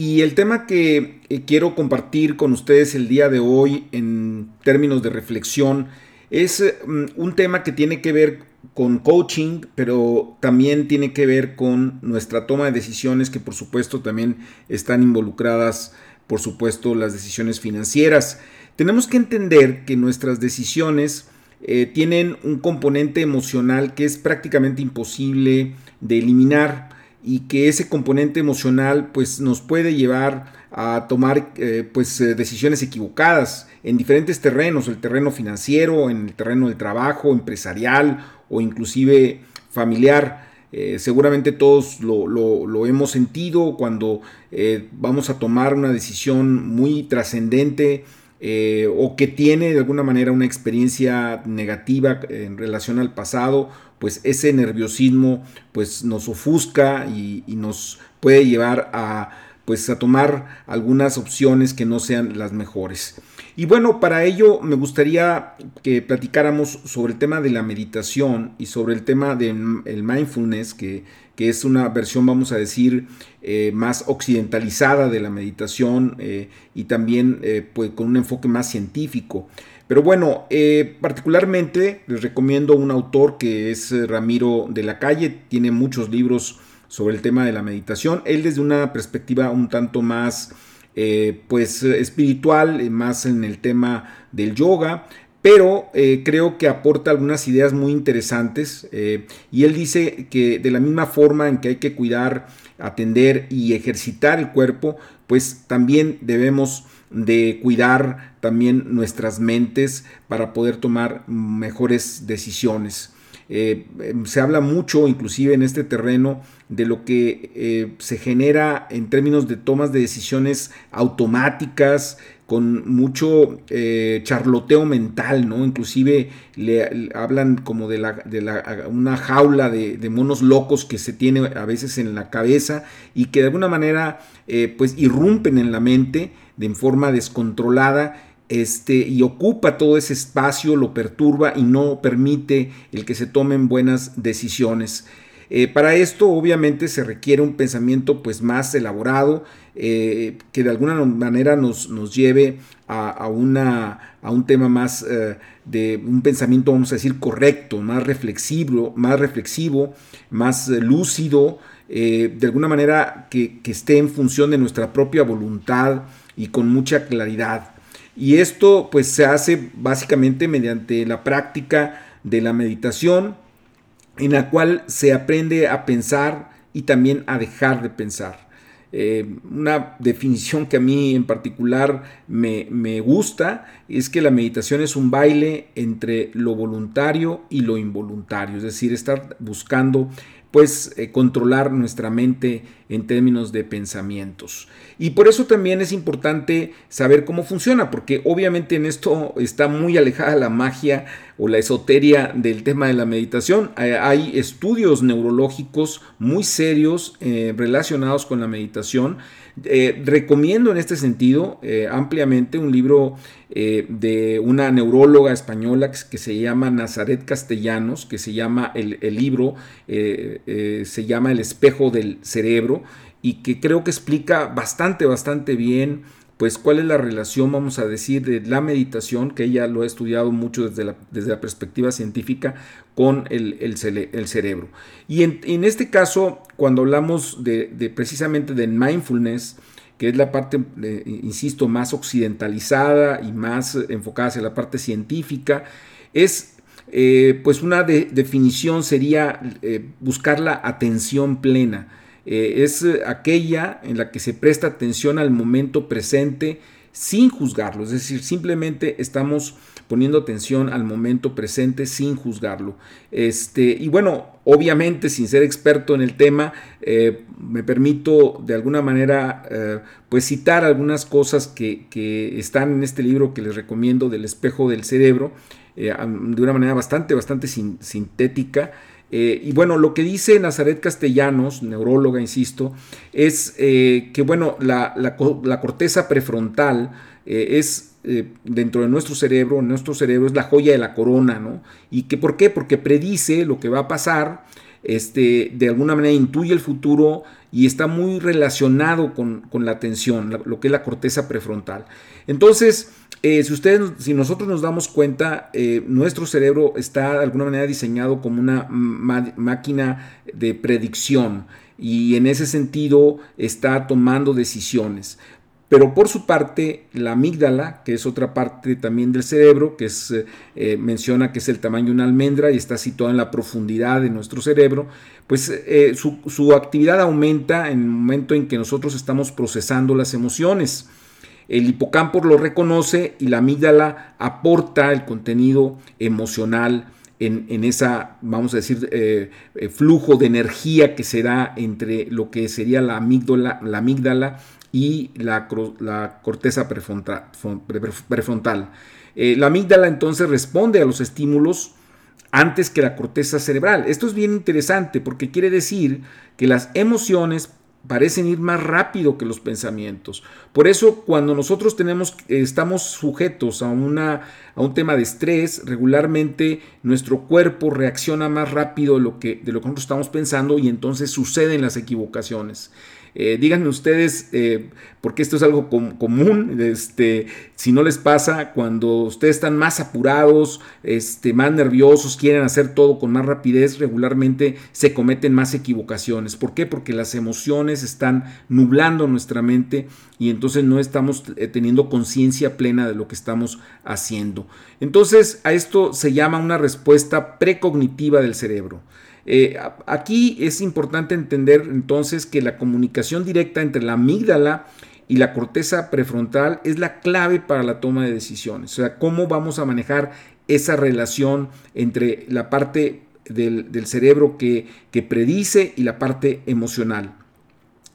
Y el tema que eh, quiero compartir con ustedes el día de hoy en términos de reflexión es mm, un tema que tiene que ver con coaching, pero también tiene que ver con nuestra toma de decisiones que por supuesto también están involucradas, por supuesto, las decisiones financieras. Tenemos que entender que nuestras decisiones eh, tienen un componente emocional que es prácticamente imposible de eliminar y que ese componente emocional pues nos puede llevar a tomar eh, pues eh, decisiones equivocadas en diferentes terrenos, el terreno financiero, en el terreno del trabajo, empresarial o inclusive familiar. Eh, seguramente todos lo, hemos sentido cuando vamos a tomar una decisión muy trascendente o que tiene de alguna manera una experiencia negativa en relación al pasado pues ese nerviosismo pues nos ofusca y, nos puede llevar a pues a tomar algunas opciones que no sean las mejores. Y bueno, para ello me gustaría que platicáramos sobre el tema de la meditación y sobre el tema del mindfulness, que, es una versión, vamos a decir, eh, más occidentalizada de la meditación eh, y también eh, pues, con un enfoque más científico. Pero bueno, particularmente les recomiendo un autor que es Ramiro de la Calle, tiene muchos libros sobre el tema de la meditación, él desde una perspectiva un tanto más eh, pues espiritual, más en el tema del yoga, pero creo que aporta algunas ideas muy interesantes y él dice que de la misma forma en que hay que cuidar, atender y ejercitar el cuerpo, pues también debemos de cuidar también nuestras mentes para poder tomar mejores decisiones. Eh, em, se habla mucho, inclusive en este terreno, de lo que eh, se genera en términos de tomas de decisiones automáticas, con mucho eh, charloteo mental, ¿no? Inclusive le, hablan como de, una jaula de, de, monos locos que se tiene a veces en la cabeza y que de alguna manera pues irrumpen en la mente de forma descontrolada este, y ocupa todo ese espacio, lo perturba y no permite el que se tomen buenas decisiones. Eh, para esto obviamente se requiere un pensamiento pues más elaborado eh, que de alguna manera nos, nos lleve a, una, a, un tema más eh, de un pensamiento vamos a decir correcto, más reflexivo, más, reflexivo, más lúcido, de alguna manera que esté en función de nuestra propia voluntad y con mucha claridad. Y esto pues se hace básicamente mediante la práctica de la meditación en la cual se aprende a pensar y también a dejar de pensar. Eh, una definición que a mí en particular me, me, gusta es que la meditación es un baile entre lo voluntario y lo involuntario, es decir, estar buscando pues eh, controlar nuestra mente en términos de pensamientos. Y por eso también es importante saber cómo funciona, porque obviamente en esto está muy alejada la magia o la esoteria del tema de la meditación. Hay estudios neurológicos muy serios eh, relacionados con la meditación eh, recomiendo en este sentido eh, ampliamente un libro eh, de una neuróloga española que, se llama Nazaret Castellanos, que se llama el, el libro, se llama El espejo del cerebro y que creo que explica bastante, bastante bien pues cuál es la relación, vamos a decir, de la meditación, que ella lo ha estudiado mucho desde la, desde la perspectiva científica, con el, el, cerebro. Y en, este caso, cuando hablamos de, precisamente de mindfulness, que es la parte, insisto, más occidentalizada y más enfocada hacia la parte científica, es eh, pues una definición sería eh, buscar la atención plena. Eh, es aquella en la que se presta atención al momento presente sin juzgarlo, es decir, simplemente estamos poniendo atención al momento presente sin juzgarlo. Este, y bueno, obviamente sin ser experto en el tema, eh, me permito de alguna manera eh, pues citar algunas cosas que, están en este libro que les recomiendo del espejo del cerebro, eh, de una manera bastante, bastante sintética. Y bueno, lo que dice Nazaret Castellanos, neuróloga, insisto, es que bueno, la, la corteza prefrontal es eh, dentro de nuestro cerebro, nuestro cerebro es la joya de la corona, ¿no? ¿Y que, por qué? Porque predice lo que va a pasar, este, de alguna manera intuye el futuro y está muy relacionado con, la atención, lo que es la corteza prefrontal. Entonces, eh, si ustedes, si nosotros nos damos cuenta, eh, nuestro cerebro está de alguna manera diseñado como una máquina de predicción y en ese sentido está tomando decisiones. Pero por su parte, la amígdala, que es otra parte también del cerebro, que eh, menciona que es el tamaño de una almendra y está situada en la profundidad de nuestro cerebro, pues su, actividad aumenta en el momento en que nosotros estamos procesando las emociones. El hipocampo lo reconoce y la amígdala aporta el contenido emocional en, en esa, vamos a decir, flujo de energía que se da entre lo que sería la amígdala, la amígdala y la, corteza prefrontal. Eh, la amígdala entonces responde a los estímulos antes que la corteza cerebral. Esto es bien interesante porque quiere decir que las emociones parecen ir más rápido que los pensamientos. Por eso cuando nosotros tenemos, estamos sujetos a, una, a un tema de estrés, regularmente nuestro cuerpo reacciona más rápido de lo, que, de lo que nosotros estamos pensando y entonces suceden las equivocaciones. Eh, díganme ustedes, eh, porque esto es algo común, este, si no les pasa, cuando ustedes están más apurados, este, más nerviosos, quieren hacer todo con más rapidez, regularmente se cometen más equivocaciones. ¿Por qué? Porque las emociones están nublando nuestra mente y entonces no estamos eh, teniendo conciencia plena de lo que estamos haciendo. Entonces, a esto se llama una respuesta precognitiva del cerebro. Eh, aquí es importante entender entonces que la comunicación directa entre la amígdala y la corteza prefrontal es la clave para la toma de decisiones. O sea, cómo vamos a manejar esa relación entre la parte del, cerebro que, predice y la parte emocional.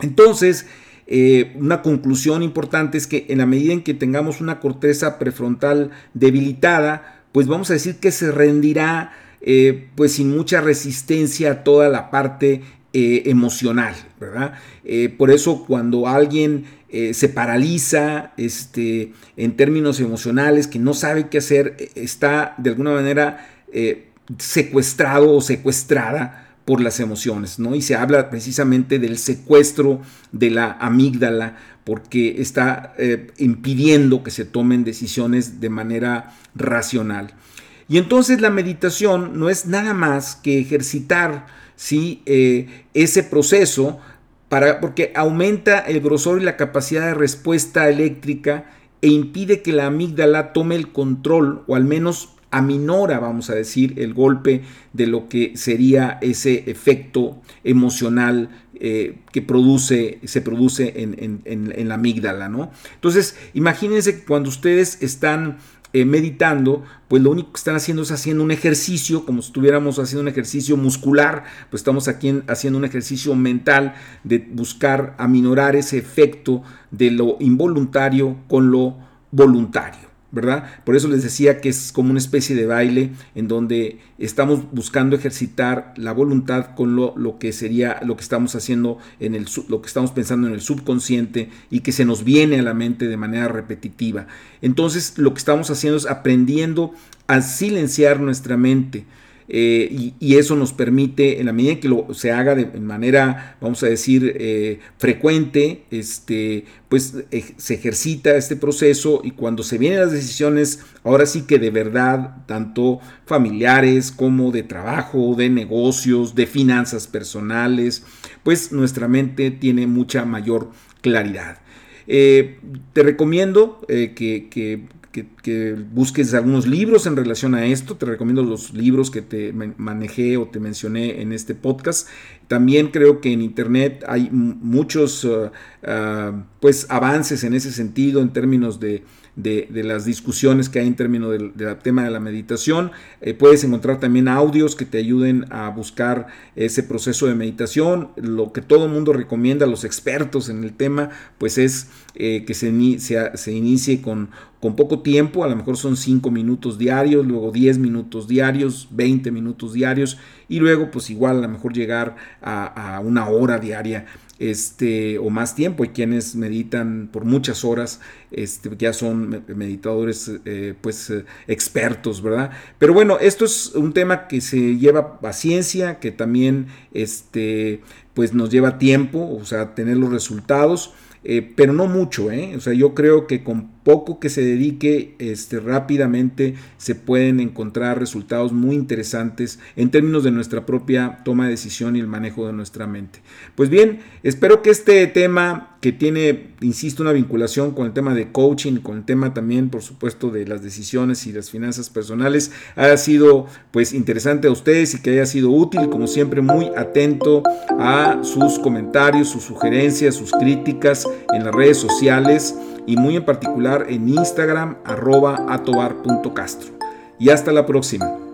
Entonces, eh, una conclusión importante es que en la medida en que tengamos una corteza prefrontal debilitada, pues vamos a decir que se rendirá eh, pues sin mucha resistencia a toda la parte eh, emocional, ¿verdad? Eh, por eso cuando alguien se paraliza este, en términos emocionales, que no sabe qué hacer, está de alguna manera secuestrado o secuestrada por las emociones, ¿no? Y se habla precisamente del secuestro de la amígdala porque está impidiendo que se tomen decisiones de manera racional. Y entonces la meditación no es nada más que ejercitar ¿sí? Eh, ese proceso para, porque aumenta el grosor y la capacidad de respuesta eléctrica e impide que la amígdala tome el control o al menos aminora, vamos a decir, el golpe de lo que sería ese efecto emocional eh, que produce, se produce en, en, la amígdala, ¿no? Entonces, imagínense que cuando ustedes están eh, meditando, pues lo único que están haciendo es haciendo un ejercicio, como si estuviéramos haciendo un ejercicio muscular, pues estamos aquí haciendo un ejercicio mental de buscar aminorar ese efecto de lo involuntario con lo voluntario. ¿Verdad? Por eso les decía que es como una especie de baile en donde estamos buscando ejercitar la voluntad con lo, lo, que sería lo que estamos haciendo en el lo que estamos pensando en el subconsciente y que se nos viene a la mente de manera repetitiva. Entonces, lo que estamos haciendo es aprendiendo a silenciar nuestra mente. Eh, y, eso nos permite, en la medida que lo, se haga de manera, vamos a decir, eh, frecuente, este, pues se ejercita este proceso y cuando se vienen las decisiones, ahora sí que de verdad, tanto familiares como de trabajo, de negocios, de finanzas personales, pues nuestra mente tiene mucha mayor claridad. Eh, te recomiendo que, busques algunos libros en relación a esto. Te recomiendo los libros que te manejé o te mencioné en este podcast. También creo que en Internet hay muchos uh, uh, pues, avances en ese sentido en términos de de, las discusiones que hay en términos del, tema de la meditación. Eh, puedes encontrar también audios que te ayuden a buscar ese proceso de meditación. Lo que todo el mundo recomienda, los expertos en el tema, pues es eh, que se, inicie con, poco tiempo, a lo mejor son 5 minutos diarios, luego 10 minutos diarios, 20 minutos diarios y luego pues igual a lo mejor llegar a una hora diaria este, o más tiempo. Hay quienes meditan por muchas horas, este, ya son meditadores eh, pues eh, expertos, ¿verdad? Pero bueno, esto es un tema que se lleva paciencia, que también este, pues nos lleva tiempo, o sea, tener los resultados. Eh, pero no mucho, ¿eh? O sea, yo creo que con poco que se dedique este, rápidamente se pueden encontrar resultados muy interesantes en términos de nuestra propia toma de decisión y el manejo de nuestra mente. Pues bien, espero que este tema que tiene, insisto, una vinculación con el tema de coaching, con el tema también, por supuesto, de las decisiones y las finanzas personales, haya sido pues interesante a ustedes y que haya sido útil, como siempre, muy atento a sus comentarios, sus sugerencias, sus críticas en las redes sociales y muy en particular en Instagram arroba atobar.castro. Y hasta la próxima.